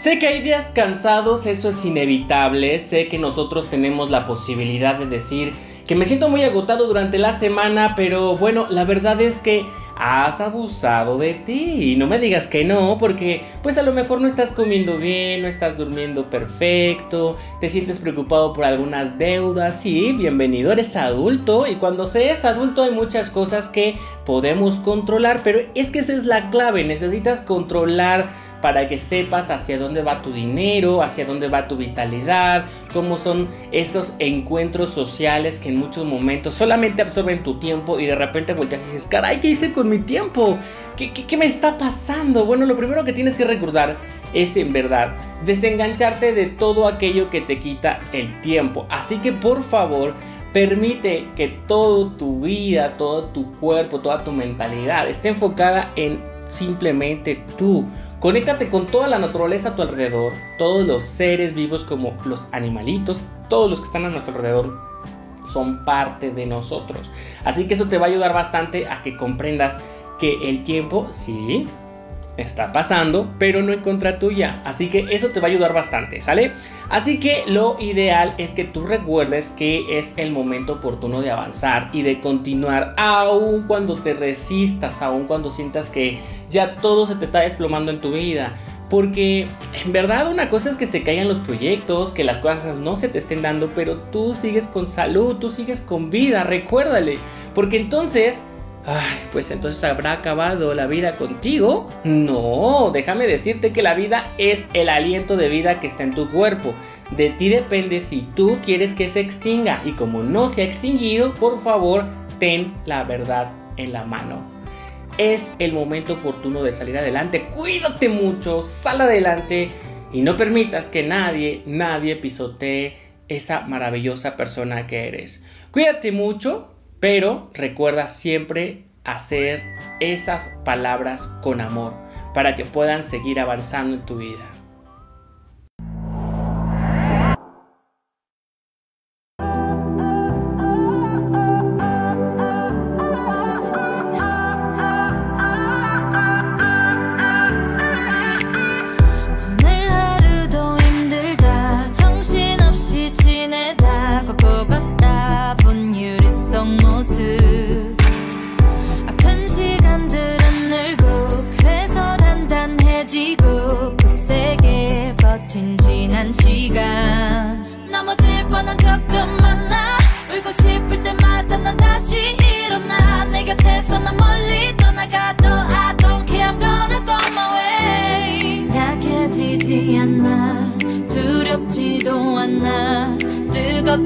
Sé que hay días cansados, eso es inevitable, sé que nosotros tenemos la posibilidad de decir que me siento muy agotado durante la semana, pero bueno, la verdad es que has abusado de ti. Y no me digas que no, porque pues a lo mejor no estás comiendo bien, no estás durmiendo perfecto, te sientes preocupado por algunas deudas. Sí, bienvenido, eres adulto. Y cuando se es adulto hay muchas cosas que podemos controlar, pero es que esa es la clave, necesitas controlar para que sepas hacia dónde va tu dinero, hacia dónde va tu vitalidad, cómo son esos encuentros sociales que en muchos momentos solamente absorben tu tiempo y de repente volteas y dices, caray, ¿qué hice con mi tiempo? ¿Qué, qué, qué me está pasando? Bueno, lo primero que tienes que recordar es en verdad desengancharte de todo aquello que te quita el tiempo. Así que por favor, Permite que toda tu vida, todo tu cuerpo, toda tu mentalidad esté enfocada en simplemente tú. Conéctate con toda la naturaleza a tu alrededor, todos los seres vivos como los animalitos, todos los que están a nuestro alrededor son parte de nosotros. Así que eso te va a ayudar bastante a que comprendas que el tiempo, sí, está pasando, pero no en contra tuya. Así que eso te va a ayudar bastante, ¿sale? Así que lo ideal es que tú recuerdes que es el momento oportuno de avanzar y de continuar, aun cuando te resistas, aun cuando sientas que ya todo se te está desplomando en tu vida. Porque en verdad una cosa es que se caigan los proyectos, que las cosas no se te estén dando, pero tú sigues con salud, tú sigues con vida, recuérdale. Porque entonces Ay, pues entonces habrá acabado la vida contigo. No, déjame decirte que la vida es el aliento de vida que está en tu cuerpo. De ti depende si tú quieres que se extinga. Y como no se ha extinguido, por favor, ten la verdad en la mano. Es el momento oportuno de salir adelante. Cuídate mucho, sal adelante y no permitas que nadie, nadie pisotee esa maravillosa persona que eres. Cuídate mucho pero recuerda siempre hacer esas palabras con amor para que puedan seguir avanzando en tu vida.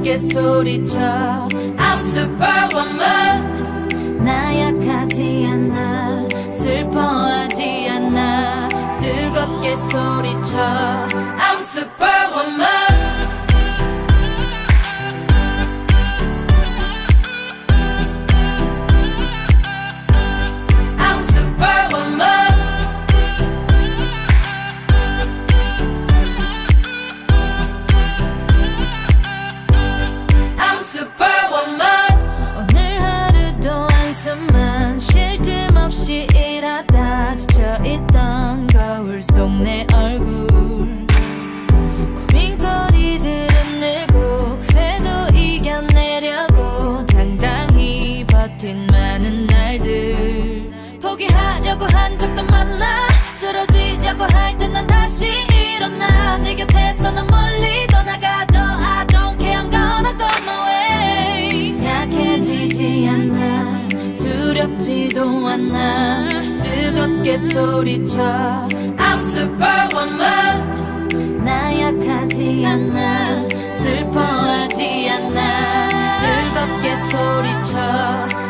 뜨겁게 소리쳐. I'm superwoman. 나 약하지 않아. 슬퍼하지 않아. 뜨겁게 소리쳐. I'm superwoman 뜨겁게 소리쳐. I'm superwoman. 나 약하지 않아. 슬퍼하지 않아. 뜨겁게 소리쳐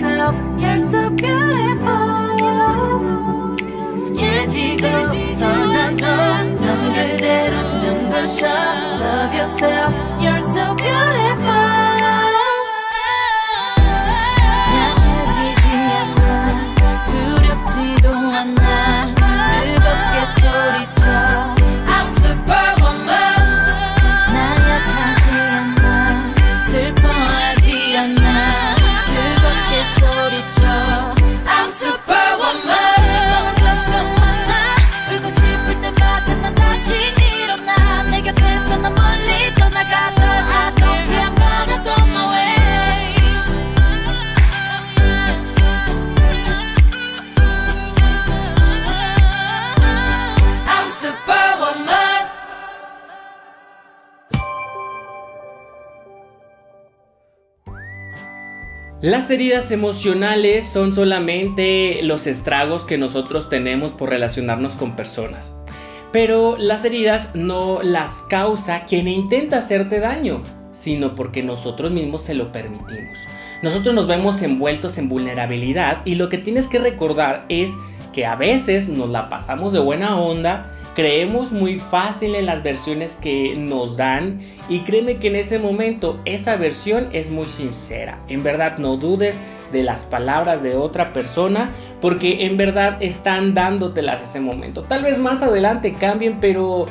yourself. You're so beautiful. Love yourself. You're so beautiful. Las heridas emocionales son solamente los estragos que nosotros tenemos por relacionarnos con personas. Pero las heridas no las causa quien intenta hacerte daño, sino porque nosotros mismos se lo permitimos. Nosotros nos vemos envueltos en vulnerabilidad y lo que tienes que recordar es que a veces nos la pasamos de buena onda creemos muy fácil en las versiones que nos dan y créeme que en ese momento esa versión es muy sincera. En verdad no dudes de las palabras de otra persona porque en verdad están dándotelas ese momento. Tal vez más adelante cambien, pero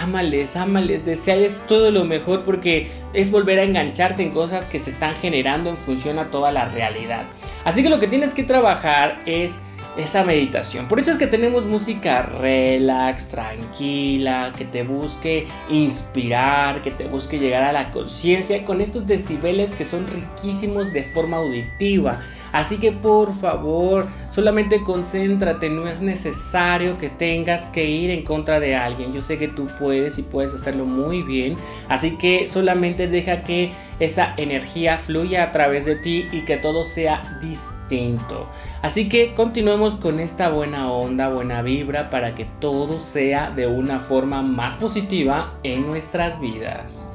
ámales, ámales, deseales todo lo mejor porque es volver a engancharte en cosas que se están generando en función a toda la realidad. Así que lo que tienes que trabajar es esa meditación. Por eso es que tenemos música relax, tranquila, que te busque inspirar, que te busque llegar a la conciencia con estos decibeles que son riquísimos de forma auditiva. Así que por favor, solamente concéntrate, no es necesario que tengas que ir en contra de alguien. Yo sé que tú puedes y puedes hacerlo muy bien, así que solamente deja que esa energía fluya a través de ti y que todo sea distinto. Así que continuemos con esta buena onda, buena vibra para que todo sea de una forma más positiva en nuestras vidas.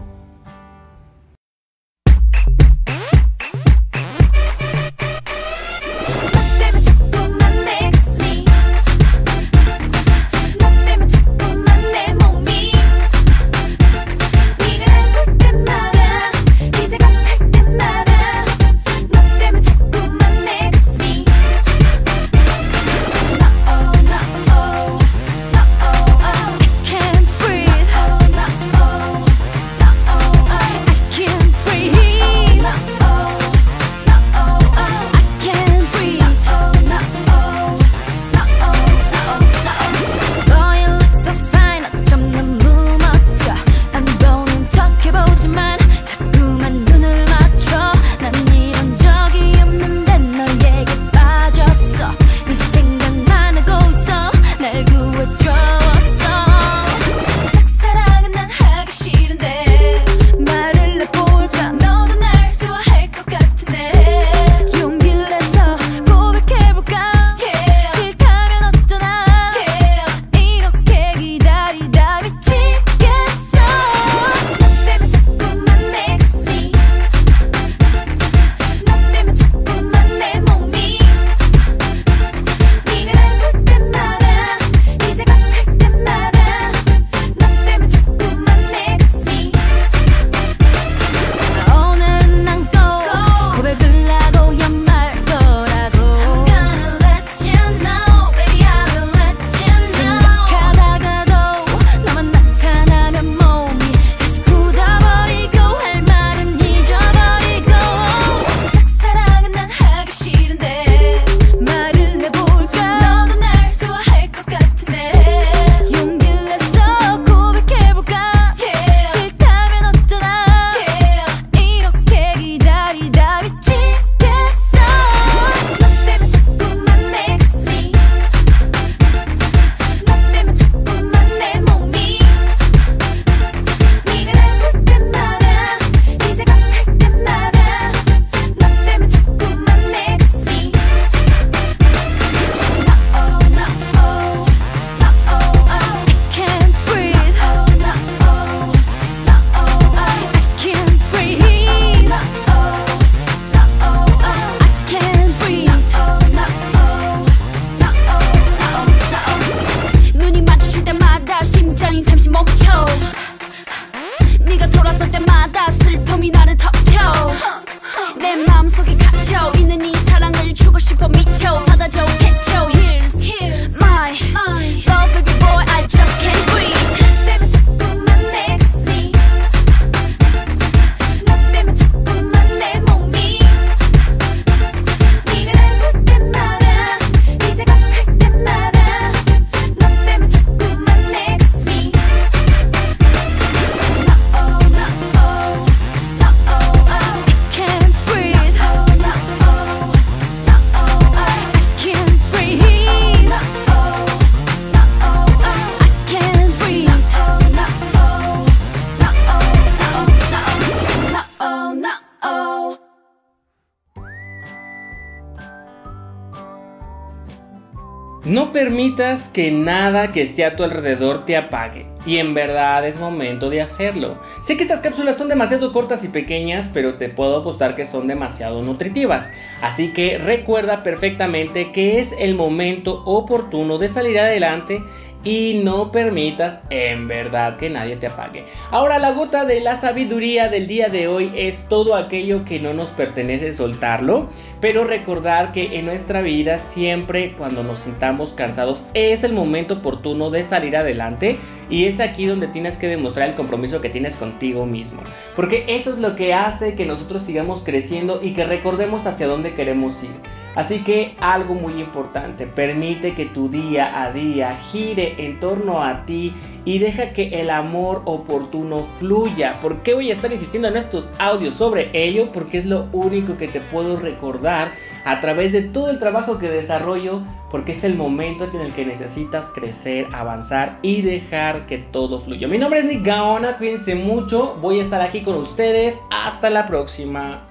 No permitas que nada que esté a tu alrededor te apague. Y en verdad es momento de hacerlo. Sé que estas cápsulas son demasiado cortas y pequeñas, pero te puedo apostar que son demasiado nutritivas. Así que recuerda perfectamente que es el momento oportuno de salir adelante y no permitas en verdad que nadie te apague. Ahora la gota de la sabiduría del día de hoy es todo aquello que no nos pertenece soltarlo, pero recordar que en nuestra vida siempre cuando nos sintamos cansados es el momento oportuno de salir adelante y es aquí donde tienes que demostrar el compromiso que tienes contigo mismo, porque eso es lo que hace que nosotros sigamos creciendo y que recordemos hacia dónde queremos ir. Así que algo muy importante, permite que tu día a día gire en torno a ti y deja que el amor oportuno fluya. ¿Por qué voy a estar insistiendo en estos audios sobre ello? Porque es lo único que te puedo recordar a través de todo el trabajo que desarrollo, porque es el momento en el que necesitas crecer, avanzar y dejar que todo fluya. Mi nombre es Nick Gaona, cuídense mucho, voy a estar aquí con ustedes, hasta la próxima.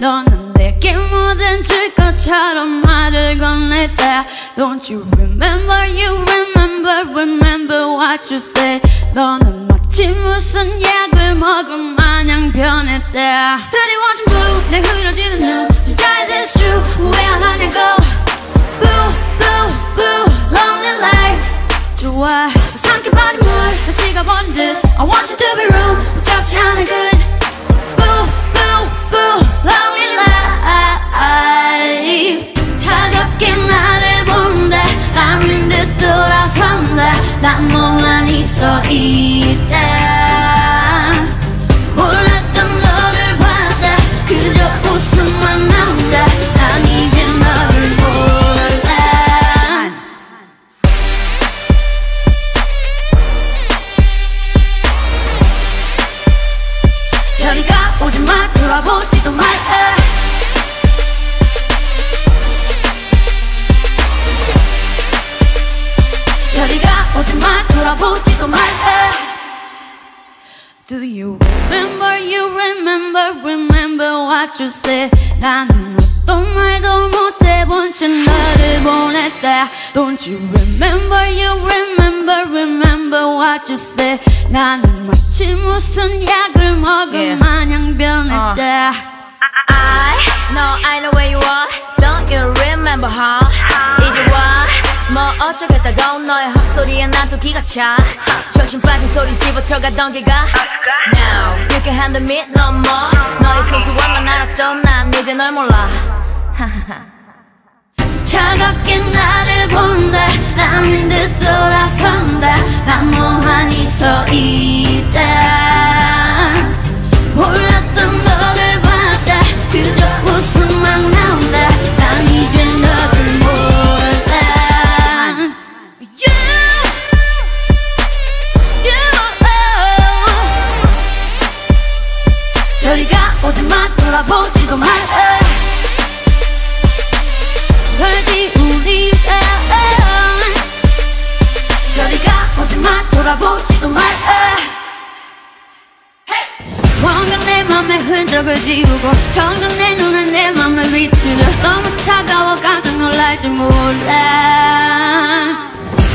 너는 내게 뭐든 줄 것처럼 말을 건넸다 Don't you remember, you remember, remember what you said 너는 마치 무슨 약을 먹은 마냥 변했다 드리워진 blue 내 흐려지는 눈 진짜 is this true 후회하냐고 Boo, boo, boo, lonely life 좋아 삼켜버린 물 다시 가버린 듯 I want you to be room 잡지 않을 끝 boo boo lonely life 차갑게 나를 본대 남인 듯 돌아선대 난 멍하 Do you remember, you remember, remember what you said 나는 어떤 말도 못해본 채 너를 보냈다 Don't you remember, you remember, remember what you said 나는 마치 무슨 약을 먹은 Yeah. 마냥 변했다 I know I know where you are Don't you remember huh 이제 와뭐 어쩌겠다고 너의 헛소리에 나도 기가 차 정신 빠진 소리 집어쳐가던 기가? Now handle me no more. 너의 소소함만 알았던 난 이제 널 몰라. 차갑게 나를 본다 남인 듯 돌아선다 난 멍하니 서 있다 몰랐던 너를 봤다 그저 웃음만 나 저리가 오지마 돌아보지도 말아 그러지 우리가 저리가 오지마 돌아보지도 말아 뭔가 내 맘에 흔적을 지우고 정녕 내 눈에 내 맘을 비추려 너무 차가워 깜짝 놀랄 줄 몰라